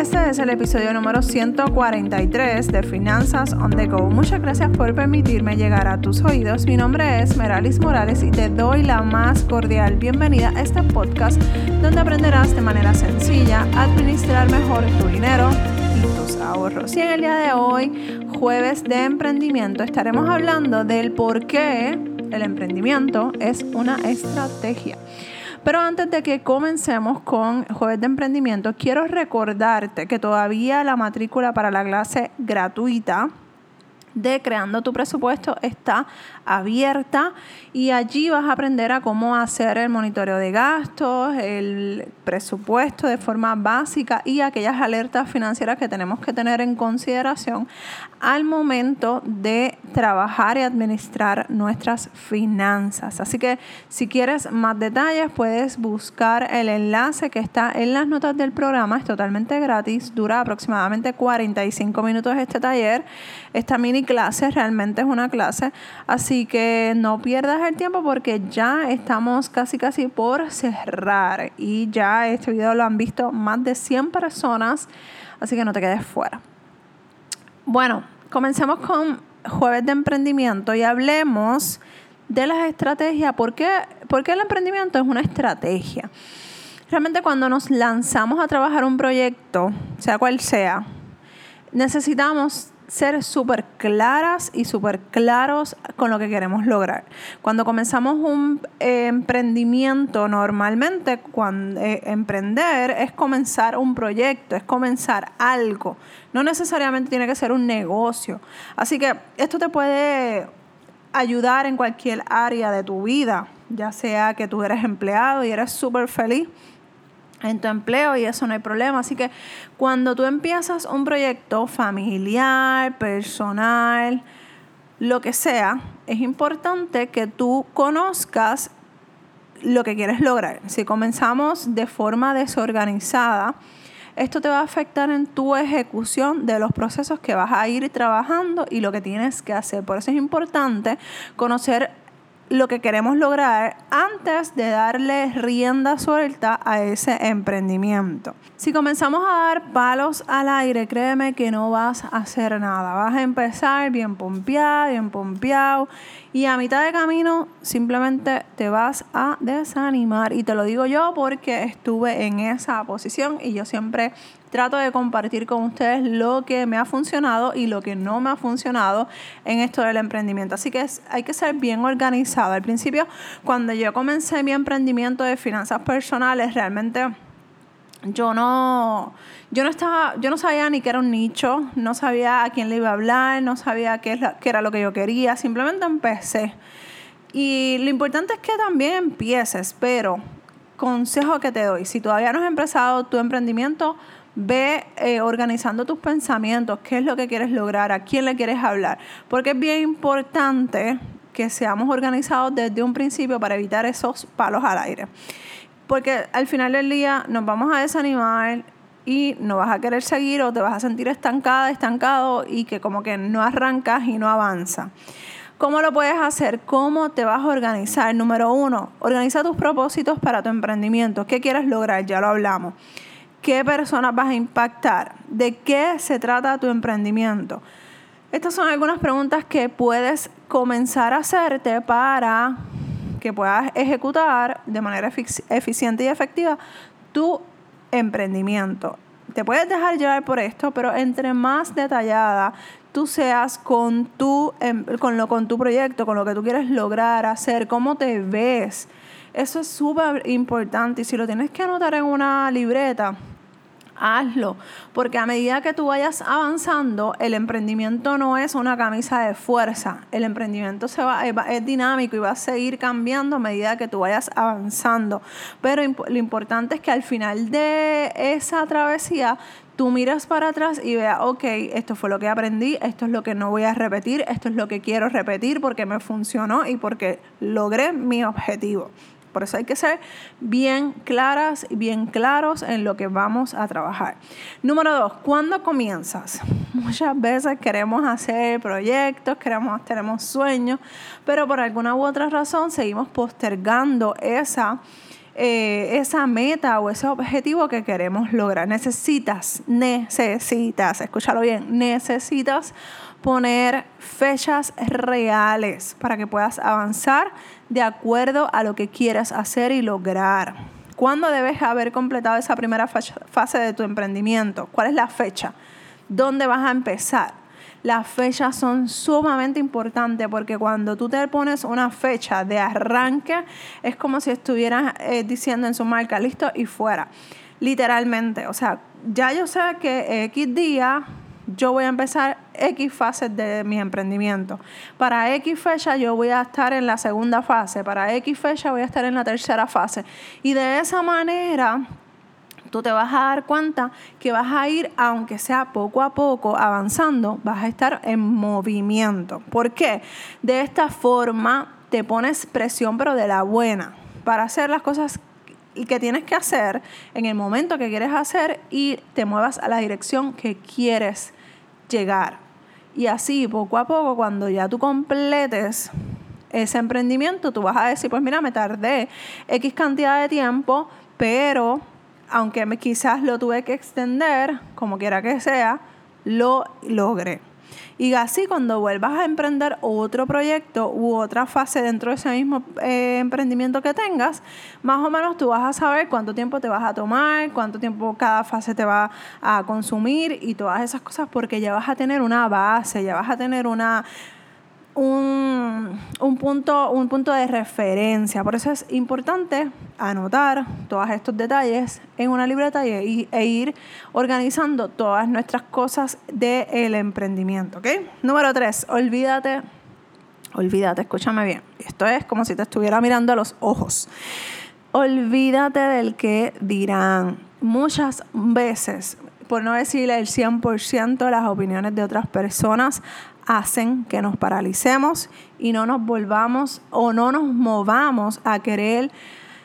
Este es el episodio número 143 de Finanzas on the Go. Muchas gracias por permitirme llegar a tus oídos. Mi nombre es Meralis Morales y te doy la más cordial bienvenida a este podcast donde aprenderás de manera sencilla a administrar mejor tu dinero y tus ahorros. Y en el día de hoy, jueves de emprendimiento, estaremos hablando del por qué el emprendimiento es una estrategia. Pero antes de que comencemos con Jueves de Emprendimiento, quiero recordarte que todavía la matrícula para la clase gratuita de Creando tu presupuesto está abierta y allí vas a aprender a cómo hacer el monitoreo de gastos, el presupuesto de forma básica y aquellas alertas financieras que tenemos que tener en consideración al momento de trabajar y administrar nuestras finanzas. Así que si quieres más detalles puedes buscar el enlace que está en las notas del programa, es totalmente gratis, dura aproximadamente 45 minutos este taller, esta mini clase realmente es una clase, así que no pierdas el tiempo porque ya estamos casi casi por cerrar y ya este video lo han visto más de 100 personas, así que no te quedes fuera. Bueno, comencemos con jueves de emprendimiento y hablemos de las estrategias. ¿Por qué, Porque el emprendimiento es una estrategia? Realmente cuando nos lanzamos a trabajar un proyecto, sea cual sea, necesitamos ser súper claras y súper claros con lo que queremos lograr. Cuando comenzamos un eh, emprendimiento, normalmente cuando eh, emprender es comenzar un proyecto, es comenzar algo. No necesariamente tiene que ser un negocio. Así que esto te puede ayudar en cualquier área de tu vida, ya sea que tú eres empleado y eres súper feliz en tu empleo y eso no hay problema. Así que cuando tú empiezas un proyecto familiar, personal, lo que sea, es importante que tú conozcas lo que quieres lograr. Si comenzamos de forma desorganizada, esto te va a afectar en tu ejecución de los procesos que vas a ir trabajando y lo que tienes que hacer. Por eso es importante conocer lo que queremos lograr antes de darle rienda suelta a ese emprendimiento. Si comenzamos a dar palos al aire, créeme que no vas a hacer nada. Vas a empezar bien pompeado, bien pompeado y a mitad de camino simplemente te vas a desanimar. Y te lo digo yo porque estuve en esa posición y yo siempre trato de compartir con ustedes lo que me ha funcionado y lo que no me ha funcionado en esto del emprendimiento. Así que hay que ser bien organizado. Al principio, cuando yo comencé mi emprendimiento de finanzas personales, realmente yo no, yo no estaba, yo no sabía ni qué era un nicho, no sabía a quién le iba a hablar, no sabía qué, es qué era lo que yo quería, simplemente empecé. Y lo importante es que también empieces, pero consejo que te doy, si todavía no has empezado tu emprendimiento, Ve eh, organizando tus pensamientos, qué es lo que quieres lograr, a quién le quieres hablar, porque es bien importante que seamos organizados desde un principio para evitar esos palos al aire. Porque al final del día nos vamos a desanimar y no vas a querer seguir o te vas a sentir estancada, estancado y que como que no arrancas y no avanza. ¿Cómo lo puedes hacer? ¿Cómo te vas a organizar? Número uno, organiza tus propósitos para tu emprendimiento. ¿Qué quieres lograr? Ya lo hablamos qué personas vas a impactar, de qué se trata tu emprendimiento. Estas son algunas preguntas que puedes comenzar a hacerte para que puedas ejecutar de manera eficiente y efectiva tu emprendimiento. Te puedes dejar llevar por esto, pero entre más detallada tú seas con tu, em, con, lo, con tu proyecto, con lo que tú quieres lograr, hacer, cómo te ves, eso es súper importante. Y si lo tienes que anotar en una libreta, hazlo, porque a medida que tú vayas avanzando, el emprendimiento no es una camisa de fuerza, el emprendimiento se va, es dinámico y va a seguir cambiando a medida que tú vayas avanzando, pero lo importante es que al final de esa travesía tú miras para atrás y veas, ok, esto fue lo que aprendí, esto es lo que no voy a repetir, esto es lo que quiero repetir porque me funcionó y porque logré mi objetivo. Por eso hay que ser bien claras y bien claros en lo que vamos a trabajar. Número dos, ¿cuándo comienzas? Muchas veces queremos hacer proyectos, queremos, tenemos sueños, pero por alguna u otra razón seguimos postergando esa eh, esa meta o ese objetivo que queremos lograr. Necesitas, necesitas, escúchalo bien, necesitas poner fechas reales para que puedas avanzar de acuerdo a lo que quieras hacer y lograr. ¿Cuándo debes haber completado esa primera fase de tu emprendimiento? ¿Cuál es la fecha? ¿Dónde vas a empezar? Las fechas son sumamente importantes porque cuando tú te pones una fecha de arranque es como si estuvieras eh, diciendo en su marca, listo y fuera. Literalmente, o sea, ya yo sé que X día yo voy a empezar X fases de mi emprendimiento. Para X fecha yo voy a estar en la segunda fase, para X fecha voy a estar en la tercera fase. Y de esa manera tú te vas a dar cuenta que vas a ir, aunque sea poco a poco, avanzando, vas a estar en movimiento. ¿Por qué? De esta forma te pones presión, pero de la buena, para hacer las cosas que tienes que hacer en el momento que quieres hacer y te muevas a la dirección que quieres llegar. Y así, poco a poco, cuando ya tú completes ese emprendimiento, tú vas a decir, pues mira, me tardé X cantidad de tiempo, pero aunque quizás lo tuve que extender, como quiera que sea, lo logré. Y así cuando vuelvas a emprender otro proyecto u otra fase dentro de ese mismo eh, emprendimiento que tengas, más o menos tú vas a saber cuánto tiempo te vas a tomar, cuánto tiempo cada fase te va a consumir y todas esas cosas porque ya vas a tener una base, ya vas a tener una un, punto, un punto de referencia. Por eso es importante anotar todos estos detalles en una libreta y, e ir organizando todas nuestras cosas del emprendimiento. ¿ok? Número tres, olvídate, olvídate, escúchame bien. Esto es como si te estuviera mirando a los ojos. Olvídate del que dirán. Muchas veces, por no decirle el 100% las opiniones de otras personas, hacen que nos paralicemos y no nos volvamos o no nos movamos a querer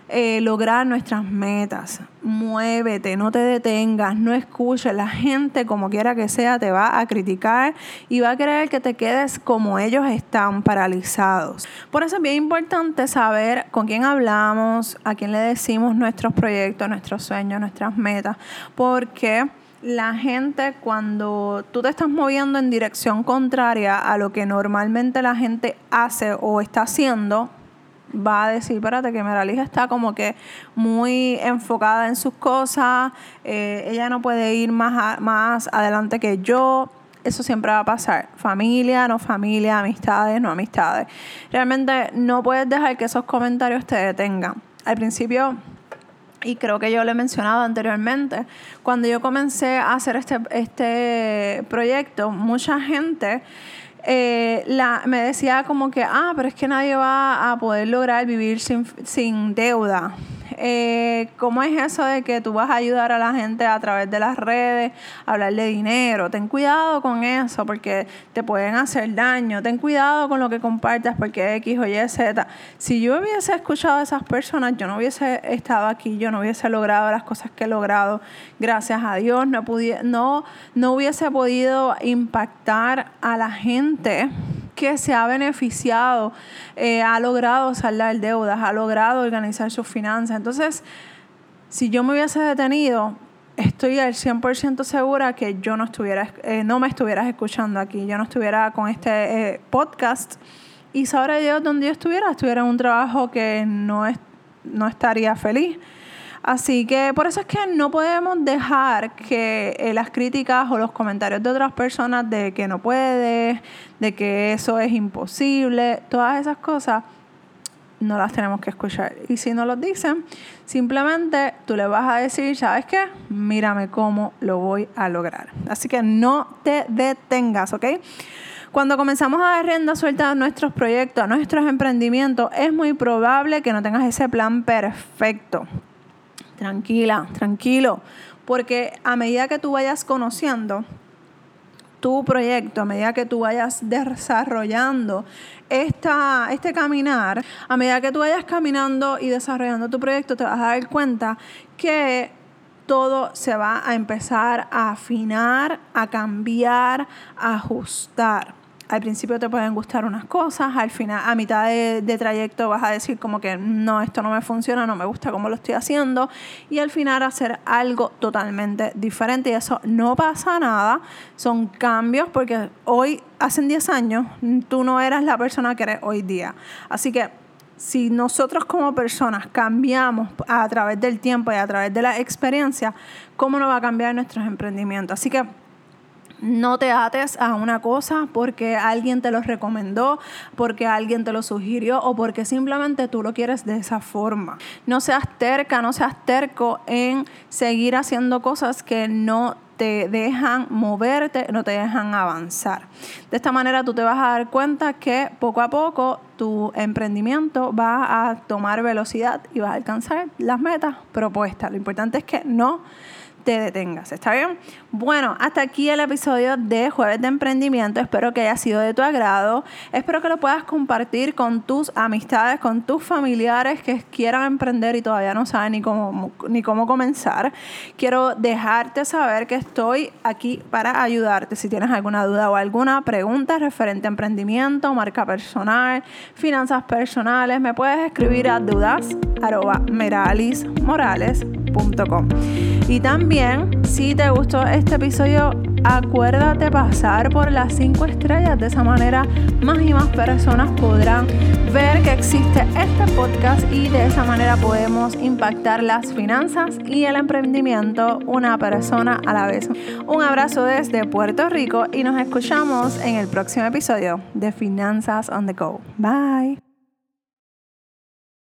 eh, lograr nuestras metas. Muévete, no te detengas, no escuches. La gente, como quiera que sea, te va a criticar y va a querer que te quedes como ellos están paralizados. Por eso es bien importante saber con quién hablamos, a quién le decimos nuestros proyectos, nuestros sueños, nuestras metas, porque la gente cuando tú te estás moviendo en dirección contraria a lo que normalmente la gente hace o está haciendo, va a decir, espérate, que Meralija está como que muy enfocada en sus cosas, eh, ella no puede ir más, más adelante que yo. Eso siempre va a pasar. Familia, no familia, amistades, no amistades. Realmente no puedes dejar que esos comentarios te detengan. Al principio y creo que yo lo he mencionado anteriormente, cuando yo comencé a hacer este, este proyecto, mucha gente eh, la, me decía como que, ah, pero es que nadie va a poder lograr vivir sin, sin deuda. Eh, ¿cómo es eso de que tú vas a ayudar a la gente a través de las redes hablar de dinero? Ten cuidado con eso porque te pueden hacer daño. Ten cuidado con lo que compartas porque X o Y, Z. Si yo hubiese escuchado a esas personas, yo no hubiese estado aquí, yo no hubiese logrado las cosas que he logrado. Gracias a Dios, no, no, no hubiese podido impactar a la gente que se ha beneficiado, eh, ha logrado saldar deudas, ha logrado organizar sus finanzas. Entonces, si yo me hubiese detenido, estoy al 100% segura que yo no, estuviera, eh, no me estuvieras escuchando aquí, yo no estuviera con este eh, podcast y sabré yo donde yo estuviera, estuviera en un trabajo que no, es, no estaría feliz Así que por eso es que no podemos dejar que eh, las críticas o los comentarios de otras personas de que no puedes, de que eso es imposible, todas esas cosas no las tenemos que escuchar. Y si no lo dicen, simplemente tú le vas a decir, ¿sabes qué? Mírame cómo lo voy a lograr. Así que no te detengas, ¿ok? Cuando comenzamos a dar rienda suelta a nuestros proyectos, a nuestros emprendimientos, es muy probable que no tengas ese plan perfecto. Tranquila, tranquilo, porque a medida que tú vayas conociendo tu proyecto, a medida que tú vayas desarrollando esta, este caminar, a medida que tú vayas caminando y desarrollando tu proyecto, te vas a dar cuenta que todo se va a empezar a afinar, a cambiar, a ajustar. Al principio te pueden gustar unas cosas, al final, a mitad de, trayecto vas a decir como que no, esto no me funciona, no me gusta cómo lo estoy haciendo, y al final hacer algo totalmente diferente. Y eso no pasa nada, son cambios, porque hoy, hace 10 años, tú no eras la persona que eres hoy día. Así que si nosotros como personas cambiamos a través del tiempo y a través de la experiencia, ¿cómo no va a cambiar nuestros emprendimientos? Así que no te ates a una cosa porque alguien te lo recomendó, porque alguien te lo sugirió o porque simplemente tú lo quieres de esa forma. No seas terca, no seas terco en seguir haciendo cosas que no te dejan moverte, no te dejan avanzar. De esta manera tú te vas a dar cuenta que poco a poco tu emprendimiento va a tomar velocidad y vas a alcanzar las metas propuestas. Lo importante es que no te detengas, ¿está bien? Bueno, hasta aquí el episodio de Jueves de Emprendimiento. Espero que haya sido de tu agrado. Espero que lo puedas compartir con tus amistades, con tus familiares que quieran emprender y todavía no saben ni cómo, ni cómo comenzar. Quiero dejarte saber que estoy aquí para ayudarte. Si tienes alguna duda o alguna pregunta referente a emprendimiento, marca personal, finanzas personales, me puedes escribir a dudas.meralismorales.com. Y también, si te gustó este episodio, acuérdate pasar por las 5 estrellas. De esa manera, más y más personas podrán ver que existe este podcast y de esa manera podemos impactar las finanzas y el emprendimiento una persona a la vez. Un abrazo desde Puerto Rico y nos escuchamos en el próximo episodio de Finanzas on the Go. Bye.